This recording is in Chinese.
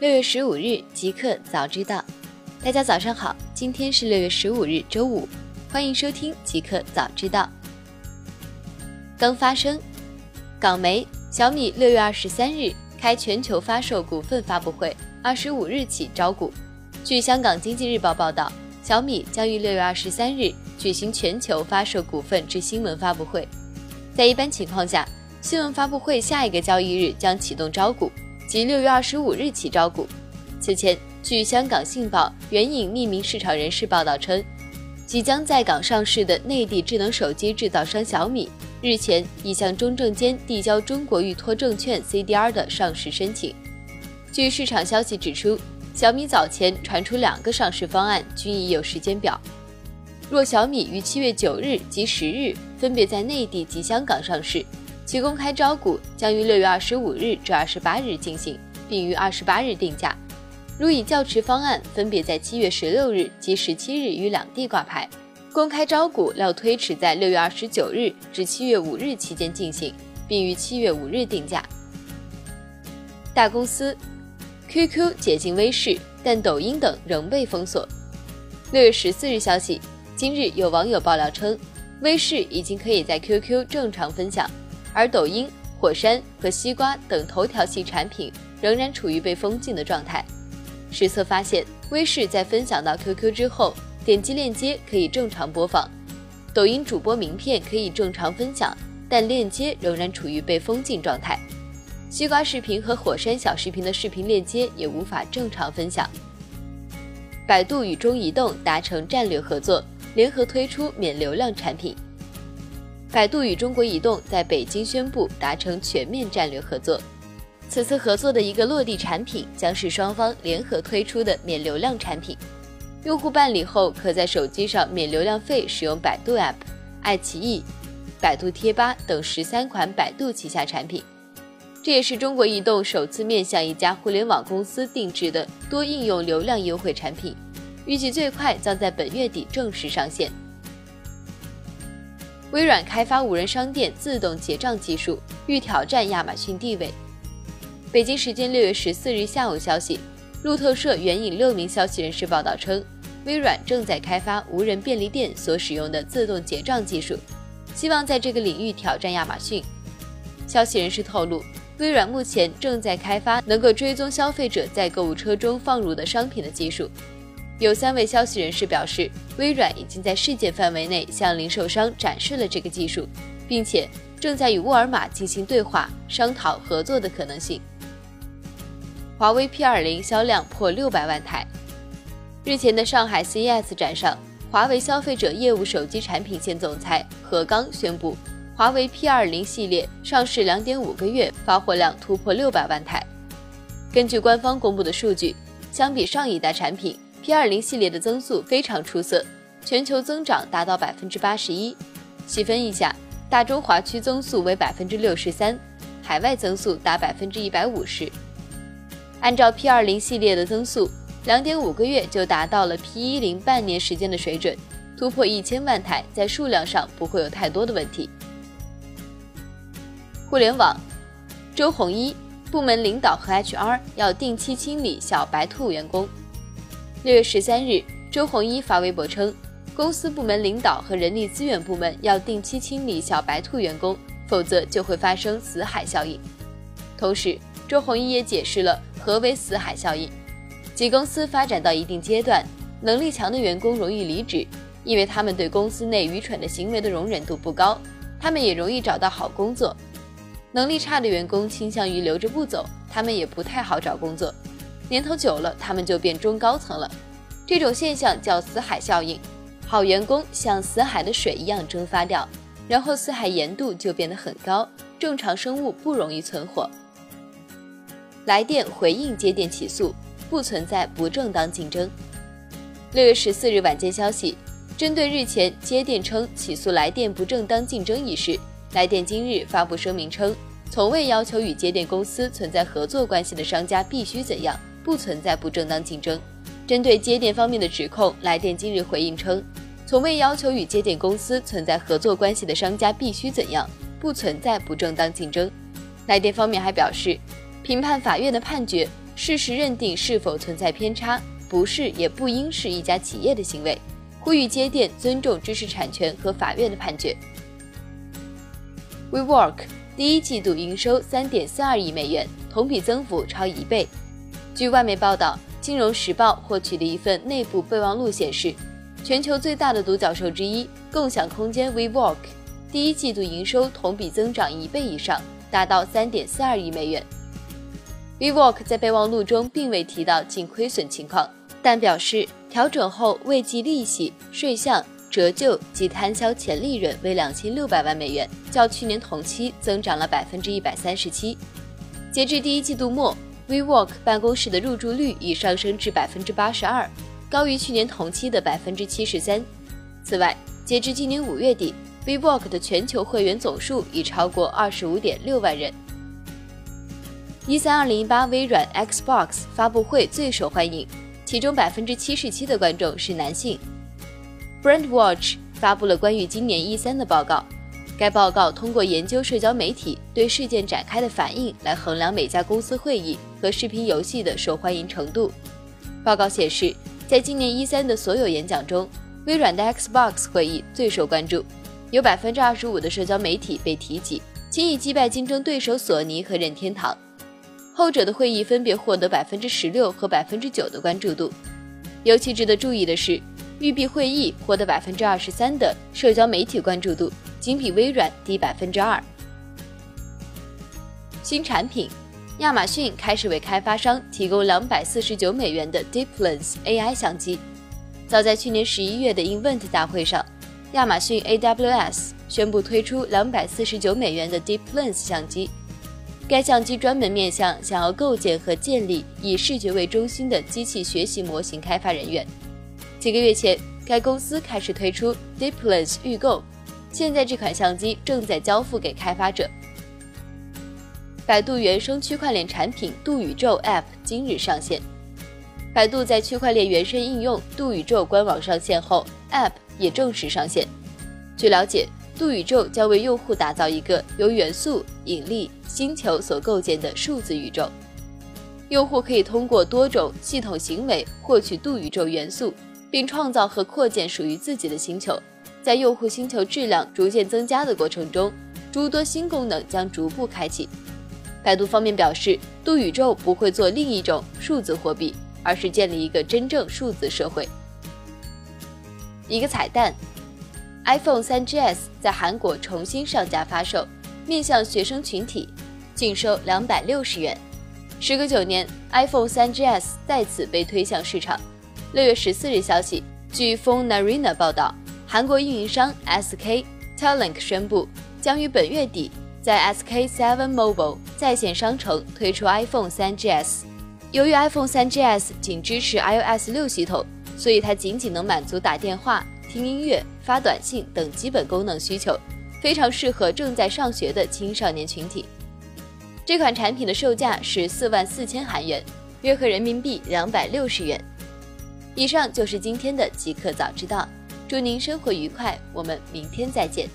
六月十五日，即刻早知道。大家早上好，今天是六月十五日，周五，欢迎收听即刻早知道。刚发生，港媒小米六月二十三日开全球发售股份发布会，二十五日起招股。据香港经济日报报道，小米将于六月二十三日举行全球发售股份之新闻发布会。在一般情况下，新闻发布会下一个交易日将启动招股，即六月二十五日起招股。此前，据香港信报援引匿名市场人士报道称，即将在港上市的内地智能手机制造商小米，日前已向中证监递交中国预托证券 CDR 的上市申请。据市场消息指出，小米早前传出两个上市方案，均已有时间表。若小米于七月九日及十日分别在内地及香港上市。其公开招股将于六月二十五日至二十八日进行，并于二十八日定价。如以较迟方案，分别在七月十六日及十七日于两地挂牌。公开招股料推迟在六月二十九日至七月五日期间进行，并于七月五日定价。大公司，QQ 解禁微视，但抖音等仍被封锁。六月十四日消息，今日有网友爆料称，微视已经可以在 QQ 正常分享。而抖音、火山和西瓜等头条系产品仍然处于被封禁的状态。实测发现，微视在分享到 QQ 之后，点击链接可以正常播放；抖音主播名片可以正常分享，但链接仍然处于被封禁状态。西瓜视频和火山小视频的视频链接也无法正常分享。百度与中移动达成战略合作，联合推出免流量产品。百度与中国移动在北京宣布达成全面战略合作。此次合作的一个落地产品将是双方联合推出的免流量产品。用户办理后，可在手机上免流量费使用百度 App、爱奇艺、百度贴吧等十三款百度旗下产品。这也是中国移动首次面向一家互联网公司定制的多应用流量优惠产品，预计最快将在本月底正式上线。微软开发无人商店自动结账技术，欲挑战亚马逊地位。北京时间六月十四日下午消息，路透社援引六名消息人士报道称，微软正在开发无人便利店所使用的自动结账技术，希望在这个领域挑战亚马逊。消息人士透露，微软目前正在开发能够追踪消费者在购物车中放入的商品的技术。有三位消息人士表示，微软已经在世界范围内向零售商展示了这个技术，并且正在与沃尔玛进行对话，商讨合作的可能性。华为 P20 销量破六百万台。日前的上海 CES 展上，华为消费者业务手机产品线总裁何刚宣布，华为 P20 系列上市两点五个月，发货量突破六百万台。根据官方公布的数据，相比上一代产品。P20 系列的增速非常出色，全球增长达到百分之八十一。细分一下，大中华区增速为百分之六十三，海外增速达百分之一百五十。按照 P20 系列的增速，两点五个月就达到了 P10 半年时间的水准，突破一千万台，在数量上不会有太多的问题。互联网，周鸿祎部门领导和 HR 要定期清理小白兔员工。六月十三日，周鸿祎发微博称，公司部门领导和人力资源部门要定期清理小白兔员工，否则就会发生死海效应。同时，周鸿祎也解释了何为死海效应，即公司发展到一定阶段，能力强的员工容易离职，因为他们对公司内愚蠢的行为的容忍度不高，他们也容易找到好工作；能力差的员工倾向于留着不走，他们也不太好找工作。年头久了，他们就变中高层了。这种现象叫死海效应。好员工像死海的水一样蒸发掉，然后死海盐度就变得很高，正常生物不容易存活。来电回应接电起诉，不存在不正当竞争。六月十四日晚间消息，针对日前接电称起诉来电不正当竞争一事，来电今日发布声明称，从未要求与接电公司存在合作关系的商家必须怎样。不存在不正当竞争。针对接电方面的指控，来电今日回应称，从未要求与接电公司存在合作关系的商家必须怎样，不存在不正当竞争。来电方面还表示，评判法院的判决事实认定是否存在偏差，不是也不应是一家企业的行为。呼吁接电尊重知识产权和法院的判决。WeWork 第一季度营收三点四二亿美元，同比增幅超一倍。据外媒报道，《金融时报》获取的一份内部备忘录显示，全球最大的独角兽之一共享空间 WeWork 第一季度营收同比增长一倍以上，达到三点四二亿美元。WeWork 在备忘录中并未提到净亏损情况，但表示调整后未计利息、税项、折旧及摊销前利润为两千六百万美元，较去年同期增长了百分之一百三十七。截至第一季度末，WeWork 办公室的入住率已上升至百分之八十二，高于去年同期的百分之七十三。此外，截至今年五月底，WeWork 的全球会员总数已超过二十五点六万人。一三二零一八微软 Xbox 发布会最受欢迎，其中百分之七十七的观众是男性。Brandwatch 发布了关于今年一三的报告，该报告通过研究社交媒体对事件展开的反应来衡量每家公司会议和视频游戏的受欢迎程度。报告显示，在今年一三的所有演讲中，微软的 Xbox 会议最受关注，有百分之二十五的社交媒体被提及，轻易击败竞争对手索尼和任天堂。后者的会议分别获得百分之十六和百分之九的关注度。尤其值得注意的是，育碧会议获得百分之二十三的社交媒体关注度，仅比微软低百分之二。新产品，亚马逊开始为开发商提供两百四十九美元的 Deep Lens AI 相机。早在去年十一月的 Invent 大会上，亚马逊 AWS 宣布推出两百四十九美元的 Deep Lens 相机。该相机专门面向想要构建和建立以视觉为中心的机器学习模型开发人员。几个月前，该公司开始推出 Deep Lens 预购，现在这款相机正在交付给开发者。百度原生区块链产品度宇宙 App 今日上线。百度在区块链原生应用度宇宙官网上线后，App 也正式上线。据了解。度宇宙将为用户打造一个由元素、引力、星球所构建的数字宇宙。用户可以通过多种系统行为获取度宇宙元素，并创造和扩建属于自己的星球。在用户星球质量逐渐增加的过程中，诸多新功能将逐步开启。百度方面表示，度宇宙不会做另一种数字货币，而是建立一个真正数字社会。一个彩蛋。iPhone 3GS 在韩国重新上架发售，面向学生群体，净收两百六十元。时隔九年，iPhone 3GS 再次被推向市场。六月十四日消息，据 Phone Arena 报道，韩国运营商 SK Telink 宣布，将于本月底在 SK Seven Mobile 在线商城推出 iPhone 3GS。由于 iPhone 3GS 仅支持 iOS 六系统，所以它仅仅能满足打电话。听音乐、发短信等基本功能需求，非常适合正在上学的青少年群体。这款产品的售价是四万四千韩元，约合人民币两百六十元。以上就是今天的极客早知道，祝您生活愉快，我们明天再见。